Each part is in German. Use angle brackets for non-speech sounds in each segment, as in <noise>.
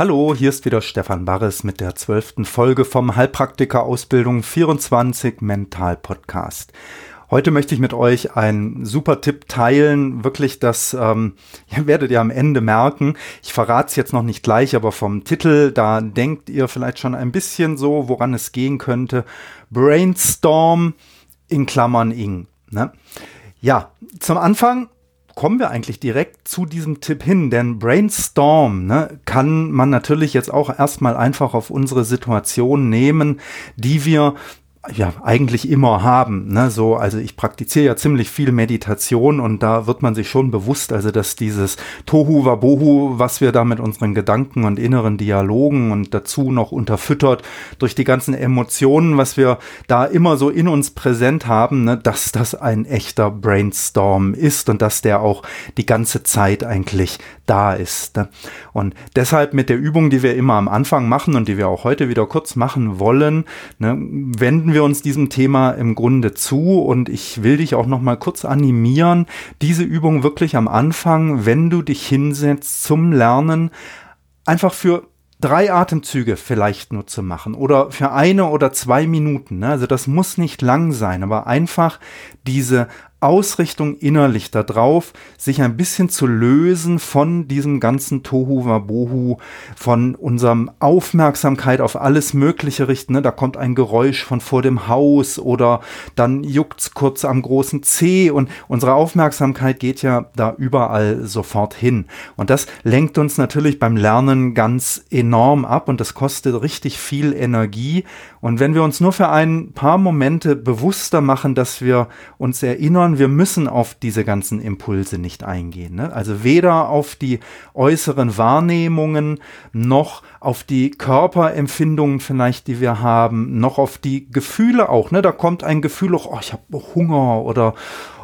Hallo, hier ist wieder Stefan Barres mit der zwölften Folge vom Heilpraktiker Ausbildung 24 Mental Podcast. Heute möchte ich mit euch einen super Tipp teilen. Wirklich, das ähm, <laughs> ihr werdet ihr am Ende merken. Ich verrate es jetzt noch nicht gleich, aber vom Titel, da denkt ihr vielleicht schon ein bisschen so, woran es gehen könnte. Brainstorm in Klammern Ing. Ne? Ja, zum Anfang kommen wir eigentlich direkt zu diesem Tipp hin, denn Brainstorm ne, kann man natürlich jetzt auch erstmal einfach auf unsere Situation nehmen, die wir ja eigentlich immer haben. Ne? So, also ich praktiziere ja ziemlich viel Meditation und da wird man sich schon bewusst, also dass dieses Tohu Wabohu, was wir da mit unseren Gedanken und inneren Dialogen und dazu noch unterfüttert durch die ganzen Emotionen, was wir da immer so in uns präsent haben, ne? dass das ein echter Brainstorm ist und dass der auch die ganze Zeit eigentlich da ist. Ne? Und deshalb mit der Übung, die wir immer am Anfang machen und die wir auch heute wieder kurz machen wollen, ne, wenden wenden wir uns diesem Thema im Grunde zu und ich will dich auch noch mal kurz animieren, diese Übung wirklich am Anfang, wenn du dich hinsetzt zum Lernen, einfach für drei Atemzüge vielleicht nur zu machen oder für eine oder zwei Minuten. Ne? Also das muss nicht lang sein, aber einfach diese Ausrichtung innerlich darauf, sich ein bisschen zu lösen von diesem ganzen Tohu Wabohu, von unserem Aufmerksamkeit auf alles Mögliche richten. Ne? Da kommt ein Geräusch von vor dem Haus oder dann juckt's kurz am großen C und unsere Aufmerksamkeit geht ja da überall sofort hin. Und das lenkt uns natürlich beim Lernen ganz enorm ab und das kostet richtig viel Energie. Und wenn wir uns nur für ein paar Momente bewusster machen, dass wir uns erinnern, sondern wir müssen auf diese ganzen Impulse nicht eingehen. Ne? Also weder auf die äußeren Wahrnehmungen noch auf die Körperempfindungen vielleicht, die wir haben, noch auf die Gefühle auch. Ne? Da kommt ein Gefühl, oh, ich habe Hunger oder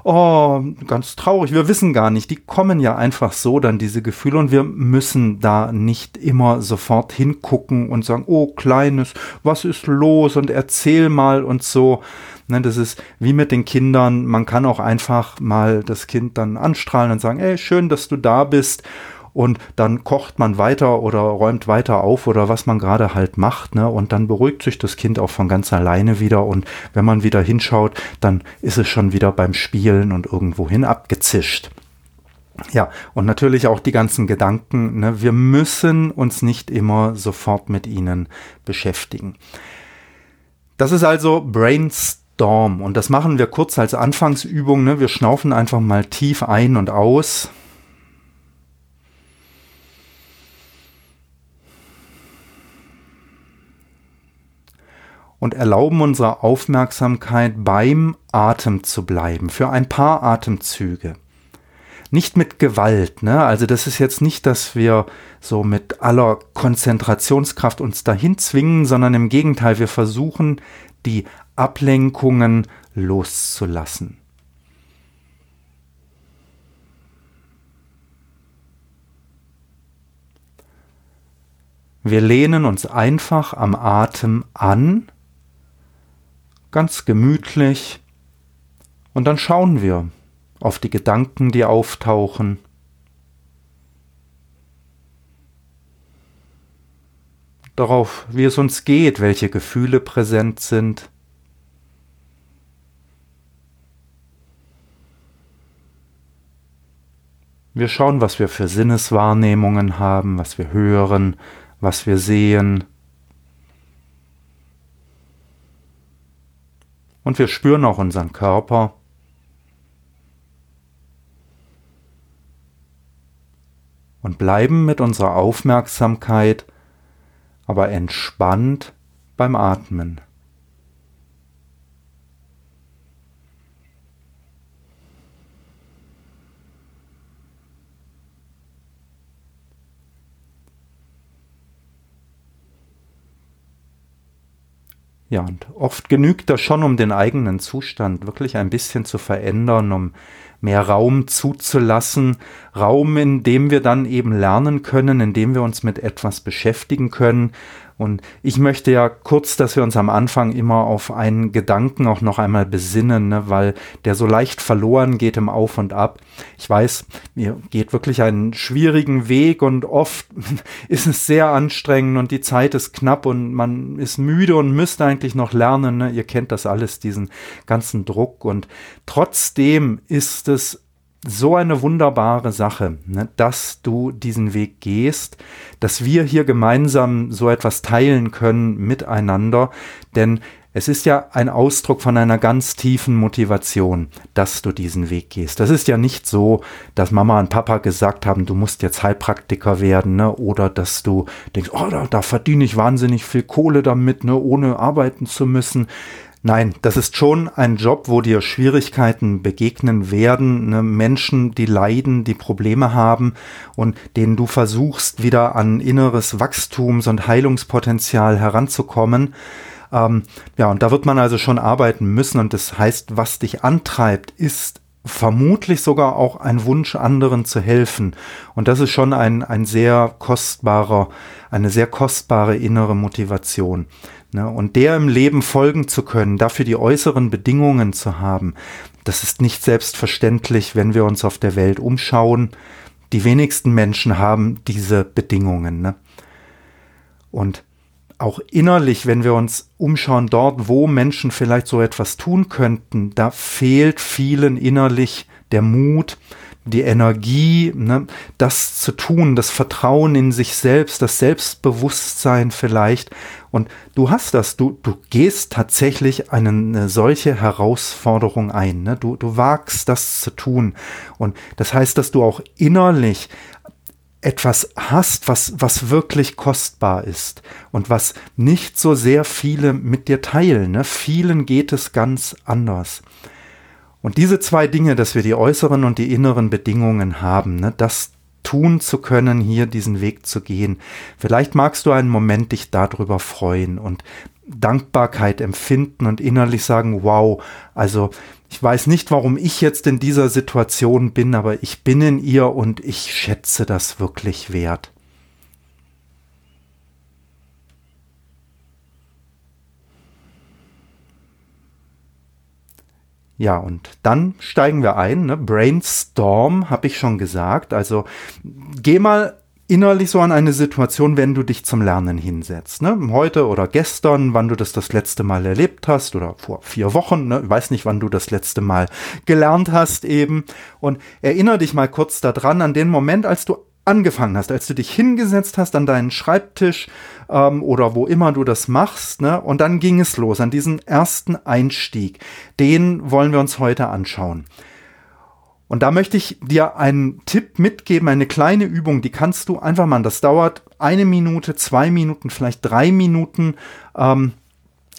oh, ganz traurig. Wir wissen gar nicht. Die kommen ja einfach so dann, diese Gefühle. Und wir müssen da nicht immer sofort hingucken und sagen, oh, Kleines, was ist los? Und erzähl mal und so. Ne, das ist wie mit den Kindern. Man kann auch einfach mal das Kind dann anstrahlen und sagen, ey, schön, dass du da bist und dann kocht man weiter oder räumt weiter auf oder was man gerade halt macht, ne? Und dann beruhigt sich das Kind auch von ganz alleine wieder und wenn man wieder hinschaut, dann ist es schon wieder beim Spielen und irgendwohin abgezischt. Ja, und natürlich auch die ganzen Gedanken, ne? wir müssen uns nicht immer sofort mit ihnen beschäftigen. Das ist also Brainstorm und das machen wir kurz als Anfangsübung. Ne? Wir schnaufen einfach mal tief ein und aus. Und erlauben unserer Aufmerksamkeit beim Atem zu bleiben, für ein paar Atemzüge. Nicht mit Gewalt, ne? Also das ist jetzt nicht, dass wir so mit aller Konzentrationskraft uns dahin zwingen, sondern im Gegenteil, wir versuchen, die Ablenkungen loszulassen. Wir lehnen uns einfach am Atem an ganz gemütlich und dann schauen wir auf die Gedanken, die auftauchen. Darauf, wie es uns geht, welche Gefühle präsent sind. Wir schauen, was wir für Sinneswahrnehmungen haben, was wir hören, was wir sehen. Und wir spüren auch unseren Körper. Und bleiben mit unserer Aufmerksamkeit aber entspannt beim Atmen. Ja, und oft genügt das schon, um den eigenen Zustand wirklich ein bisschen zu verändern, um mehr Raum zuzulassen, Raum, in dem wir dann eben lernen können, in dem wir uns mit etwas beschäftigen können, und ich möchte ja kurz, dass wir uns am Anfang immer auf einen Gedanken auch noch einmal besinnen, ne, weil der so leicht verloren geht im Auf und Ab. Ich weiß, mir geht wirklich einen schwierigen Weg und oft <laughs> ist es sehr anstrengend und die Zeit ist knapp und man ist müde und müsste eigentlich noch lernen. Ne? Ihr kennt das alles, diesen ganzen Druck. Und trotzdem ist es so eine wunderbare Sache, ne, dass du diesen Weg gehst, dass wir hier gemeinsam so etwas teilen können miteinander, denn es ist ja ein Ausdruck von einer ganz tiefen Motivation, dass du diesen Weg gehst. Das ist ja nicht so, dass Mama und Papa gesagt haben, du musst jetzt Heilpraktiker werden, ne? oder dass du denkst, oh, da, da verdiene ich wahnsinnig viel Kohle damit, ne? ohne arbeiten zu müssen. Nein, das ist schon ein Job, wo dir Schwierigkeiten begegnen werden, ne? Menschen, die leiden, die Probleme haben und denen du versuchst, wieder an inneres Wachstums- und Heilungspotenzial heranzukommen. Ähm, ja, und da wird man also schon arbeiten müssen und das heißt, was dich antreibt, ist vermutlich sogar auch ein Wunsch, anderen zu helfen. Und das ist schon ein, ein sehr kostbarer, eine sehr kostbare innere Motivation. Ne? Und der im Leben folgen zu können, dafür die äußeren Bedingungen zu haben, das ist nicht selbstverständlich, wenn wir uns auf der Welt umschauen. Die wenigsten Menschen haben diese Bedingungen. Ne? Und auch innerlich, wenn wir uns umschauen, dort, wo Menschen vielleicht so etwas tun könnten, da fehlt vielen innerlich der Mut, die Energie, ne, das zu tun, das Vertrauen in sich selbst, das Selbstbewusstsein vielleicht. Und du hast das, du, du gehst tatsächlich eine, eine solche Herausforderung ein. Ne? Du, du wagst das zu tun. Und das heißt, dass du auch innerlich etwas hast, was, was wirklich kostbar ist und was nicht so sehr viele mit dir teilen. Ne? Vielen geht es ganz anders. Und diese zwei Dinge, dass wir die äußeren und die inneren Bedingungen haben, ne, das tun zu können, hier diesen Weg zu gehen. Vielleicht magst du einen Moment dich darüber freuen und Dankbarkeit empfinden und innerlich sagen, wow, also ich weiß nicht, warum ich jetzt in dieser Situation bin, aber ich bin in ihr und ich schätze das wirklich wert. Ja, und dann steigen wir ein. Ne? Brainstorm, habe ich schon gesagt. Also geh mal innerlich so an eine Situation, wenn du dich zum Lernen hinsetzt. Ne? Heute oder gestern, wann du das das letzte Mal erlebt hast oder vor vier Wochen. Ne? Ich weiß nicht, wann du das letzte Mal gelernt hast eben. Und erinnere dich mal kurz daran, an den Moment, als du angefangen hast, als du dich hingesetzt hast an deinen Schreibtisch ähm, oder wo immer du das machst, ne? Und dann ging es los an diesen ersten Einstieg. Den wollen wir uns heute anschauen. Und da möchte ich dir einen Tipp mitgeben, eine kleine Übung, die kannst du einfach machen. Das dauert eine Minute, zwei Minuten, vielleicht drei Minuten. Ähm,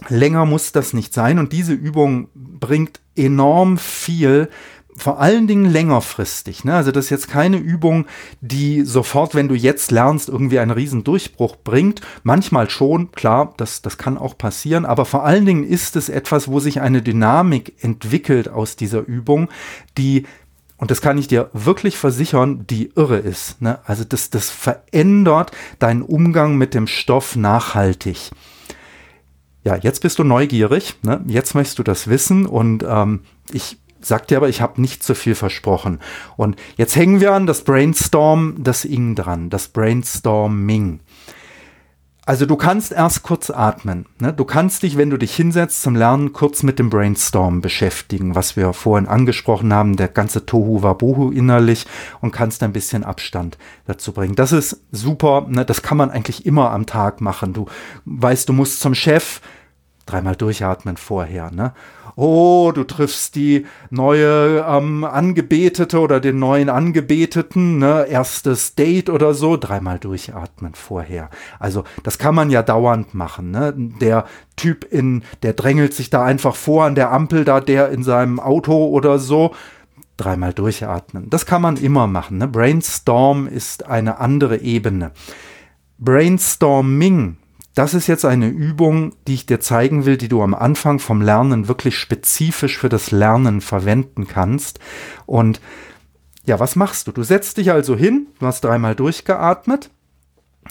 länger muss das nicht sein. Und diese Übung bringt enorm viel, vor allen Dingen längerfristig. Ne? Also das ist jetzt keine Übung, die sofort, wenn du jetzt lernst, irgendwie einen riesen bringt. Manchmal schon, klar, das, das kann auch passieren, aber vor allen Dingen ist es etwas, wo sich eine Dynamik entwickelt aus dieser Übung, die und das kann ich dir wirklich versichern, die irre ist. Ne? Also das, das verändert deinen Umgang mit dem Stoff nachhaltig. Ja, jetzt bist du neugierig, ne? jetzt möchtest du das wissen und ähm, ich sagt dir aber, ich habe nicht zu viel versprochen. Und jetzt hängen wir an das Brainstorm, das Ing dran, das Brainstorming. Also du kannst erst kurz atmen. Ne? Du kannst dich, wenn du dich hinsetzt zum Lernen, kurz mit dem Brainstorm beschäftigen, was wir vorhin angesprochen haben, der ganze Tohu Wabohu innerlich und kannst ein bisschen Abstand dazu bringen. Das ist super. Ne? Das kann man eigentlich immer am Tag machen. Du weißt, du musst zum Chef, dreimal durchatmen vorher, ne? oh, du triffst die neue ähm, Angebetete oder den neuen Angebeteten, ne, erstes Date oder so, dreimal durchatmen vorher. Also das kann man ja dauernd machen. Ne? Der Typ in, der drängelt sich da einfach vor an der Ampel, da der in seinem Auto oder so, dreimal durchatmen. Das kann man immer machen. Ne? Brainstorm ist eine andere Ebene. Brainstorming das ist jetzt eine Übung, die ich dir zeigen will, die du am Anfang vom Lernen wirklich spezifisch für das Lernen verwenden kannst. Und ja, was machst du? Du setzt dich also hin, du hast dreimal durchgeatmet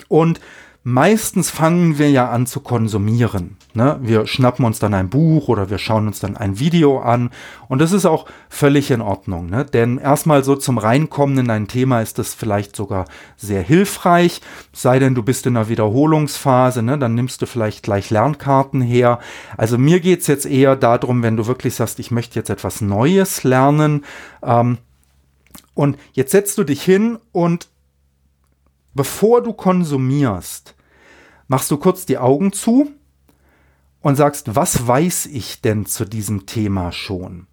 und meistens fangen wir ja an zu konsumieren. Ne? Wir schnappen uns dann ein Buch oder wir schauen uns dann ein Video an und das ist auch völlig in Ordnung. Ne? Denn erstmal so zum Reinkommen in ein Thema ist das vielleicht sogar sehr hilfreich. Sei denn, du bist in einer Wiederholungsphase, ne? dann nimmst du vielleicht gleich Lernkarten her. Also mir geht's jetzt eher darum, wenn du wirklich sagst, ich möchte jetzt etwas Neues lernen. Ähm, und jetzt setzt du dich hin und bevor du konsumierst, machst du kurz die Augen zu und sagst, was weiß ich denn zu diesem Thema schon?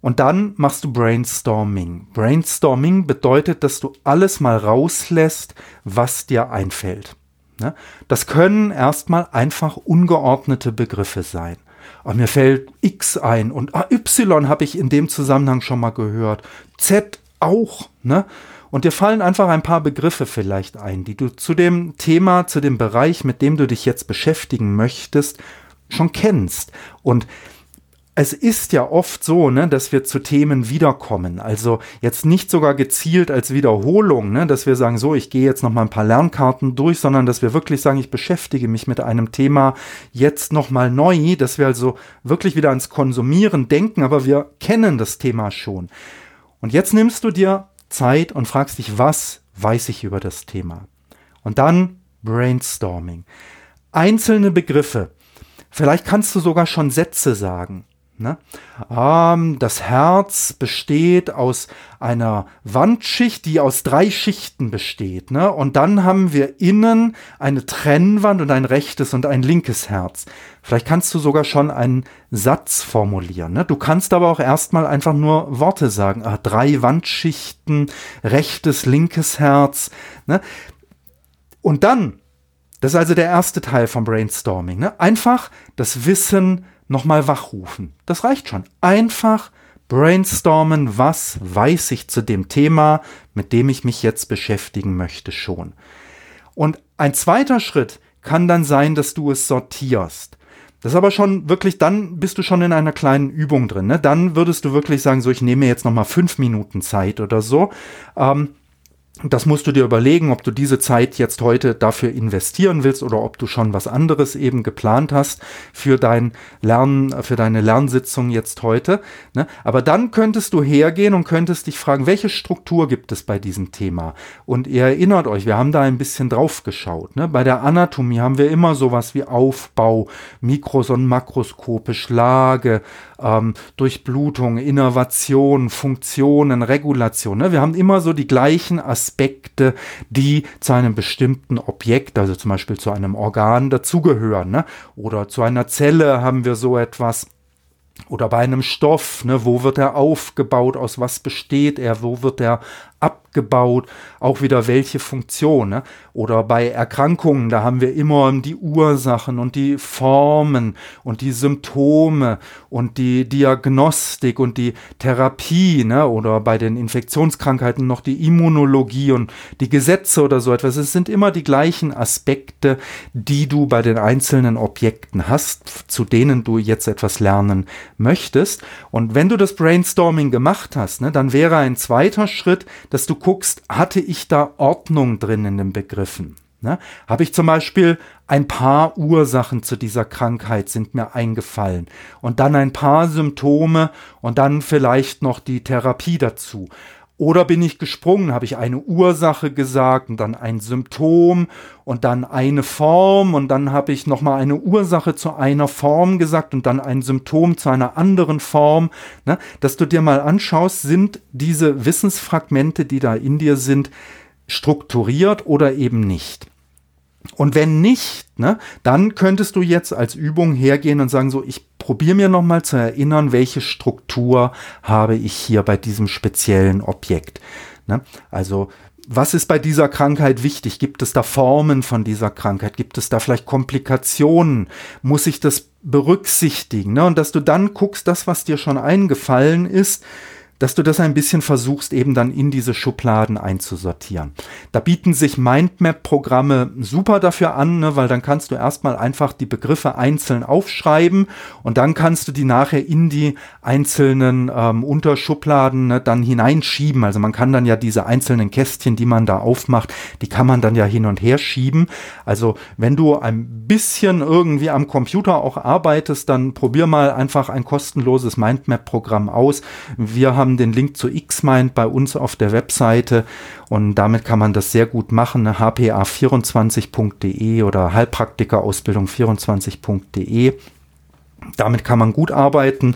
Und dann machst du Brainstorming. Brainstorming bedeutet, dass du alles mal rauslässt, was dir einfällt. Ne? Das können erstmal einfach ungeordnete Begriffe sein. Oh, mir fällt X ein und ah, Y habe ich in dem Zusammenhang schon mal gehört. Z auch. Ne? Und dir fallen einfach ein paar Begriffe vielleicht ein, die du zu dem Thema, zu dem Bereich, mit dem du dich jetzt beschäftigen möchtest, schon kennst. Und es ist ja oft so, ne, dass wir zu Themen wiederkommen. Also jetzt nicht sogar gezielt als Wiederholung, ne, dass wir sagen, so, ich gehe jetzt noch mal ein paar Lernkarten durch, sondern dass wir wirklich sagen, ich beschäftige mich mit einem Thema jetzt noch mal neu, dass wir also wirklich wieder ans Konsumieren denken, aber wir kennen das Thema schon. Und jetzt nimmst du dir Zeit und fragst dich, was weiß ich über das Thema? Und dann Brainstorming. Einzelne Begriffe. Vielleicht kannst du sogar schon Sätze sagen. Ne? Ähm, das Herz besteht aus einer Wandschicht, die aus drei Schichten besteht. Ne? Und dann haben wir innen eine Trennwand und ein rechtes und ein linkes Herz. Vielleicht kannst du sogar schon einen Satz formulieren. Ne? Du kannst aber auch erstmal einfach nur Worte sagen. Ah, drei Wandschichten, rechtes, linkes Herz. Ne? Und dann, das ist also der erste Teil vom Brainstorming. Ne? Einfach das Wissen nochmal wachrufen. Das reicht schon. Einfach brainstormen, was weiß ich zu dem Thema, mit dem ich mich jetzt beschäftigen möchte schon. Und ein zweiter Schritt kann dann sein, dass du es sortierst. Das ist aber schon wirklich, dann bist du schon in einer kleinen Übung drin. Ne? Dann würdest du wirklich sagen, so ich nehme jetzt nochmal fünf Minuten Zeit oder so. Ähm, das musst du dir überlegen, ob du diese Zeit jetzt heute dafür investieren willst oder ob du schon was anderes eben geplant hast für dein Lernen, für deine Lernsitzung jetzt heute. Ne? Aber dann könntest du hergehen und könntest dich fragen, welche Struktur gibt es bei diesem Thema? Und ihr erinnert euch, wir haben da ein bisschen drauf geschaut. Ne? Bei der Anatomie haben wir immer sowas wie Aufbau, Mikros- und makroskopisch Lage, ähm, Durchblutung, Innovation, Funktionen, Regulation. Ne? Wir haben immer so die gleichen Aspekte, die zu einem bestimmten Objekt, also zum Beispiel zu einem Organ dazugehören. Ne? Oder zu einer Zelle haben wir so etwas. Oder bei einem Stoff, ne, wo wird er aufgebaut, aus was besteht er, wo wird er abgebaut, auch wieder welche Funktion. Ne? Oder bei Erkrankungen, da haben wir immer die Ursachen und die Formen und die Symptome und die Diagnostik und die Therapie. Ne? Oder bei den Infektionskrankheiten noch die Immunologie und die Gesetze oder so etwas. Es sind immer die gleichen Aspekte, die du bei den einzelnen Objekten hast, zu denen du jetzt etwas lernen möchtest. Und wenn du das Brainstorming gemacht hast, ne, dann wäre ein zweiter Schritt, dass du guckst, hatte ich da Ordnung drin in den Begriffen? Ne? Habe ich zum Beispiel ein paar Ursachen zu dieser Krankheit sind mir eingefallen und dann ein paar Symptome und dann vielleicht noch die Therapie dazu. Oder bin ich gesprungen, habe ich eine Ursache gesagt und dann ein Symptom und dann eine Form und dann habe ich nochmal eine Ursache zu einer Form gesagt und dann ein Symptom zu einer anderen Form. Ne? Dass du dir mal anschaust, sind diese Wissensfragmente, die da in dir sind, strukturiert oder eben nicht. Und wenn nicht, ne, dann könntest du jetzt als Übung hergehen und sagen, so, ich probiere mir nochmal zu erinnern, welche Struktur habe ich hier bei diesem speziellen Objekt. Ne? Also, was ist bei dieser Krankheit wichtig? Gibt es da Formen von dieser Krankheit? Gibt es da vielleicht Komplikationen? Muss ich das berücksichtigen? Ne? Und dass du dann guckst, das, was dir schon eingefallen ist, dass du das ein bisschen versuchst, eben dann in diese Schubladen einzusortieren. Da bieten sich Mindmap-Programme super dafür an, ne, weil dann kannst du erstmal einfach die Begriffe einzeln aufschreiben und dann kannst du die nachher in die einzelnen ähm, Unterschubladen ne, dann hineinschieben. Also man kann dann ja diese einzelnen Kästchen, die man da aufmacht, die kann man dann ja hin und her schieben. Also wenn du ein bisschen irgendwie am Computer auch arbeitest, dann probier mal einfach ein kostenloses Mindmap-Programm aus. Wir haben den Link zu Xmind bei uns auf der Webseite und damit kann man das sehr gut machen. hpa24.de oder Heilpraktikerausbildung24.de. Damit kann man gut arbeiten,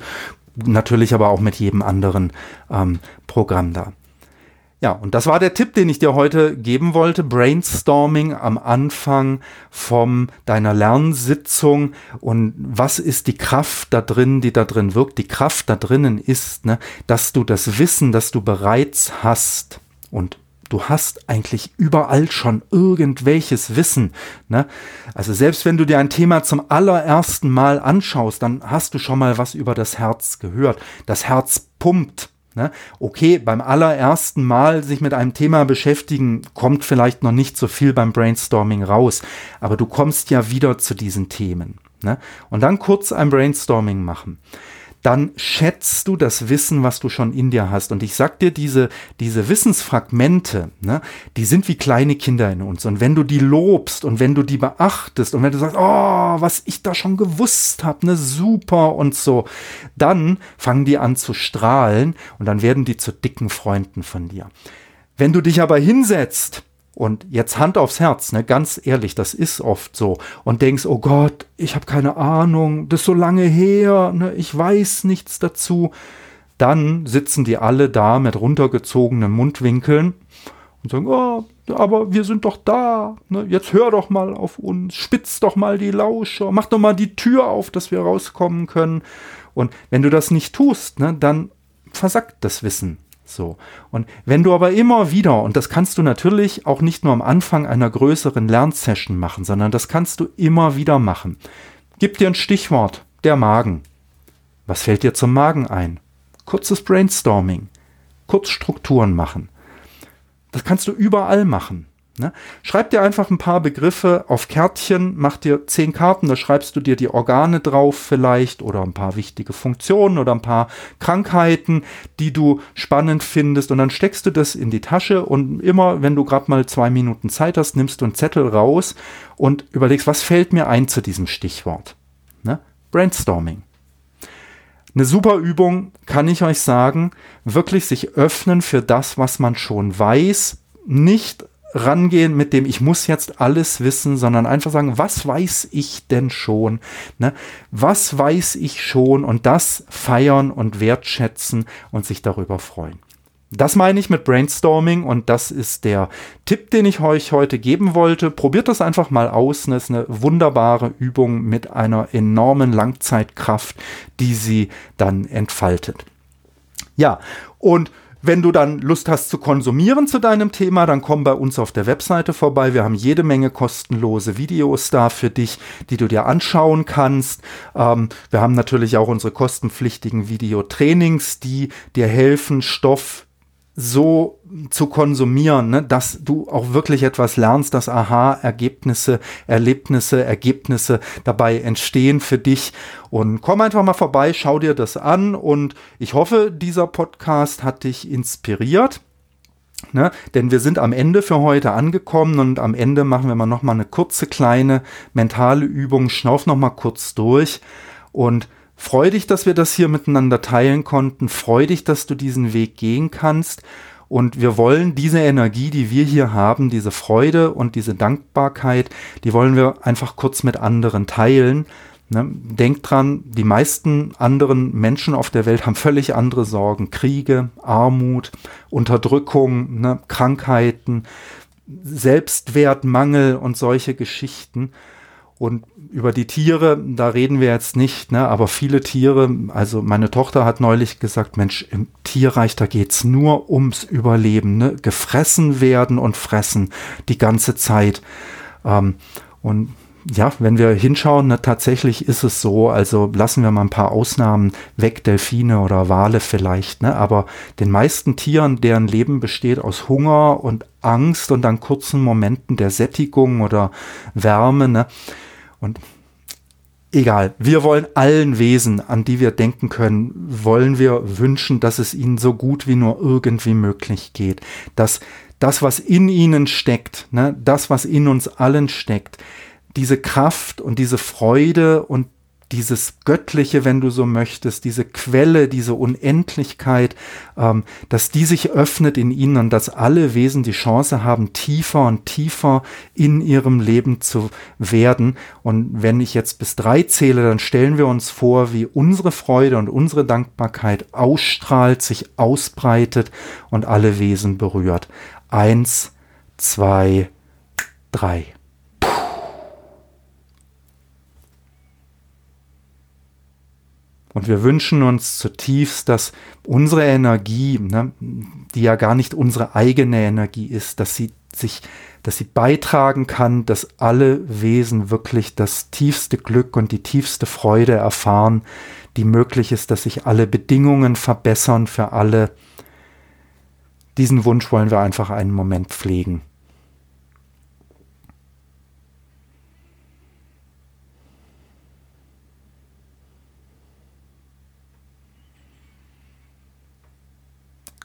natürlich aber auch mit jedem anderen ähm, Programm da. Ja, und das war der Tipp, den ich dir heute geben wollte. Brainstorming am Anfang von deiner Lernsitzung. Und was ist die Kraft da drin, die da drin wirkt? Die Kraft da drinnen ist, ne, dass du das Wissen, das du bereits hast und du hast eigentlich überall schon irgendwelches Wissen. Ne? Also selbst wenn du dir ein Thema zum allerersten Mal anschaust, dann hast du schon mal was über das Herz gehört. Das Herz pumpt. Ne? Okay, beim allerersten Mal sich mit einem Thema beschäftigen, kommt vielleicht noch nicht so viel beim Brainstorming raus, aber du kommst ja wieder zu diesen Themen. Ne? Und dann kurz ein Brainstorming machen dann schätzt du das Wissen, was du schon in dir hast. Und ich sag dir, diese, diese Wissensfragmente, ne, die sind wie kleine Kinder in uns. Und wenn du die lobst und wenn du die beachtest und wenn du sagst, oh, was ich da schon gewusst habe, ne, super und so, dann fangen die an zu strahlen und dann werden die zu dicken Freunden von dir. Wenn du dich aber hinsetzt und jetzt Hand aufs Herz, ne, ganz ehrlich, das ist oft so. Und denkst, oh Gott, ich habe keine Ahnung, das ist so lange her, ne, ich weiß nichts dazu. Dann sitzen die alle da mit runtergezogenen Mundwinkeln und sagen, oh, aber wir sind doch da, ne, jetzt hör doch mal auf uns, spitz doch mal die Lauscher, mach doch mal die Tür auf, dass wir rauskommen können. Und wenn du das nicht tust, ne, dann versackt das Wissen so. Und wenn du aber immer wieder, und das kannst du natürlich auch nicht nur am Anfang einer größeren Lernsession machen, sondern das kannst du immer wieder machen. Gib dir ein Stichwort, der Magen. Was fällt dir zum Magen ein? Kurzes Brainstorming. Kurz Strukturen machen. Das kannst du überall machen. Ne? Schreib dir einfach ein paar Begriffe auf Kärtchen, mach dir zehn Karten, da schreibst du dir die Organe drauf vielleicht oder ein paar wichtige Funktionen oder ein paar Krankheiten, die du spannend findest und dann steckst du das in die Tasche und immer, wenn du gerade mal zwei Minuten Zeit hast, nimmst du einen Zettel raus und überlegst, was fällt mir ein zu diesem Stichwort. Ne? Brainstorming. Eine super Übung, kann ich euch sagen, wirklich sich öffnen für das, was man schon weiß, nicht rangehen mit dem, ich muss jetzt alles wissen, sondern einfach sagen, was weiß ich denn schon? Ne? Was weiß ich schon? Und das feiern und wertschätzen und sich darüber freuen. Das meine ich mit Brainstorming und das ist der Tipp, den ich euch heute geben wollte. Probiert das einfach mal aus. Das ist eine wunderbare Übung mit einer enormen Langzeitkraft, die sie dann entfaltet. Ja, und wenn du dann Lust hast zu konsumieren zu deinem Thema, dann komm bei uns auf der Webseite vorbei. Wir haben jede Menge kostenlose Videos da für dich, die du dir anschauen kannst. Ähm, wir haben natürlich auch unsere kostenpflichtigen Videotrainings, die dir helfen, Stoff so zu konsumieren, ne, dass du auch wirklich etwas lernst, dass Aha-Ergebnisse, Erlebnisse, Ergebnisse dabei entstehen für dich. Und komm einfach mal vorbei, schau dir das an und ich hoffe, dieser Podcast hat dich inspiriert. Ne? Denn wir sind am Ende für heute angekommen und am Ende machen wir mal noch mal eine kurze kleine mentale Übung. Schnauf noch mal kurz durch und Freu dich, dass wir das hier miteinander teilen konnten. Freu dich, dass du diesen Weg gehen kannst. Und wir wollen diese Energie, die wir hier haben, diese Freude und diese Dankbarkeit, die wollen wir einfach kurz mit anderen teilen. Ne? Denkt dran, die meisten anderen Menschen auf der Welt haben völlig andere Sorgen. Kriege, Armut, Unterdrückung, ne? Krankheiten, Selbstwertmangel und solche Geschichten. Und über die Tiere, da reden wir jetzt nicht, ne? aber viele Tiere, also meine Tochter hat neulich gesagt, Mensch, im Tierreich, da geht's nur ums Überleben, ne? gefressen werden und fressen die ganze Zeit. Ähm, und ja, wenn wir hinschauen, ne, tatsächlich ist es so, also lassen wir mal ein paar Ausnahmen weg, Delfine oder Wale vielleicht, ne, aber den meisten Tieren, deren Leben besteht aus Hunger und Angst und dann kurzen Momenten der Sättigung oder Wärme, ne, und egal, wir wollen allen Wesen, an die wir denken können, wollen wir wünschen, dass es ihnen so gut wie nur irgendwie möglich geht, dass das, was in ihnen steckt, ne, das, was in uns allen steckt, diese Kraft und diese Freude und dieses Göttliche, wenn du so möchtest, diese Quelle, diese Unendlichkeit, ähm, dass die sich öffnet in ihnen und dass alle Wesen die Chance haben, tiefer und tiefer in ihrem Leben zu werden. Und wenn ich jetzt bis drei zähle, dann stellen wir uns vor, wie unsere Freude und unsere Dankbarkeit ausstrahlt, sich ausbreitet und alle Wesen berührt. Eins, zwei, drei. Und wir wünschen uns zutiefst, dass unsere Energie, ne, die ja gar nicht unsere eigene Energie ist, dass sie sich, dass sie beitragen kann, dass alle Wesen wirklich das tiefste Glück und die tiefste Freude erfahren, die möglich ist, dass sich alle Bedingungen verbessern für alle. Diesen Wunsch wollen wir einfach einen Moment pflegen.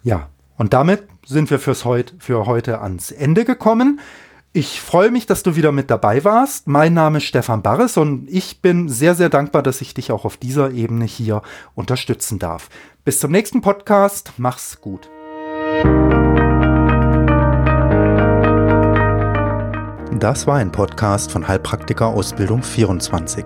Ja, und damit sind wir fürs heut, für heute ans Ende gekommen. Ich freue mich, dass du wieder mit dabei warst. Mein Name ist Stefan Barres und ich bin sehr, sehr dankbar, dass ich dich auch auf dieser Ebene hier unterstützen darf. Bis zum nächsten Podcast. Mach's gut. Das war ein Podcast von Heilpraktiker Ausbildung 24.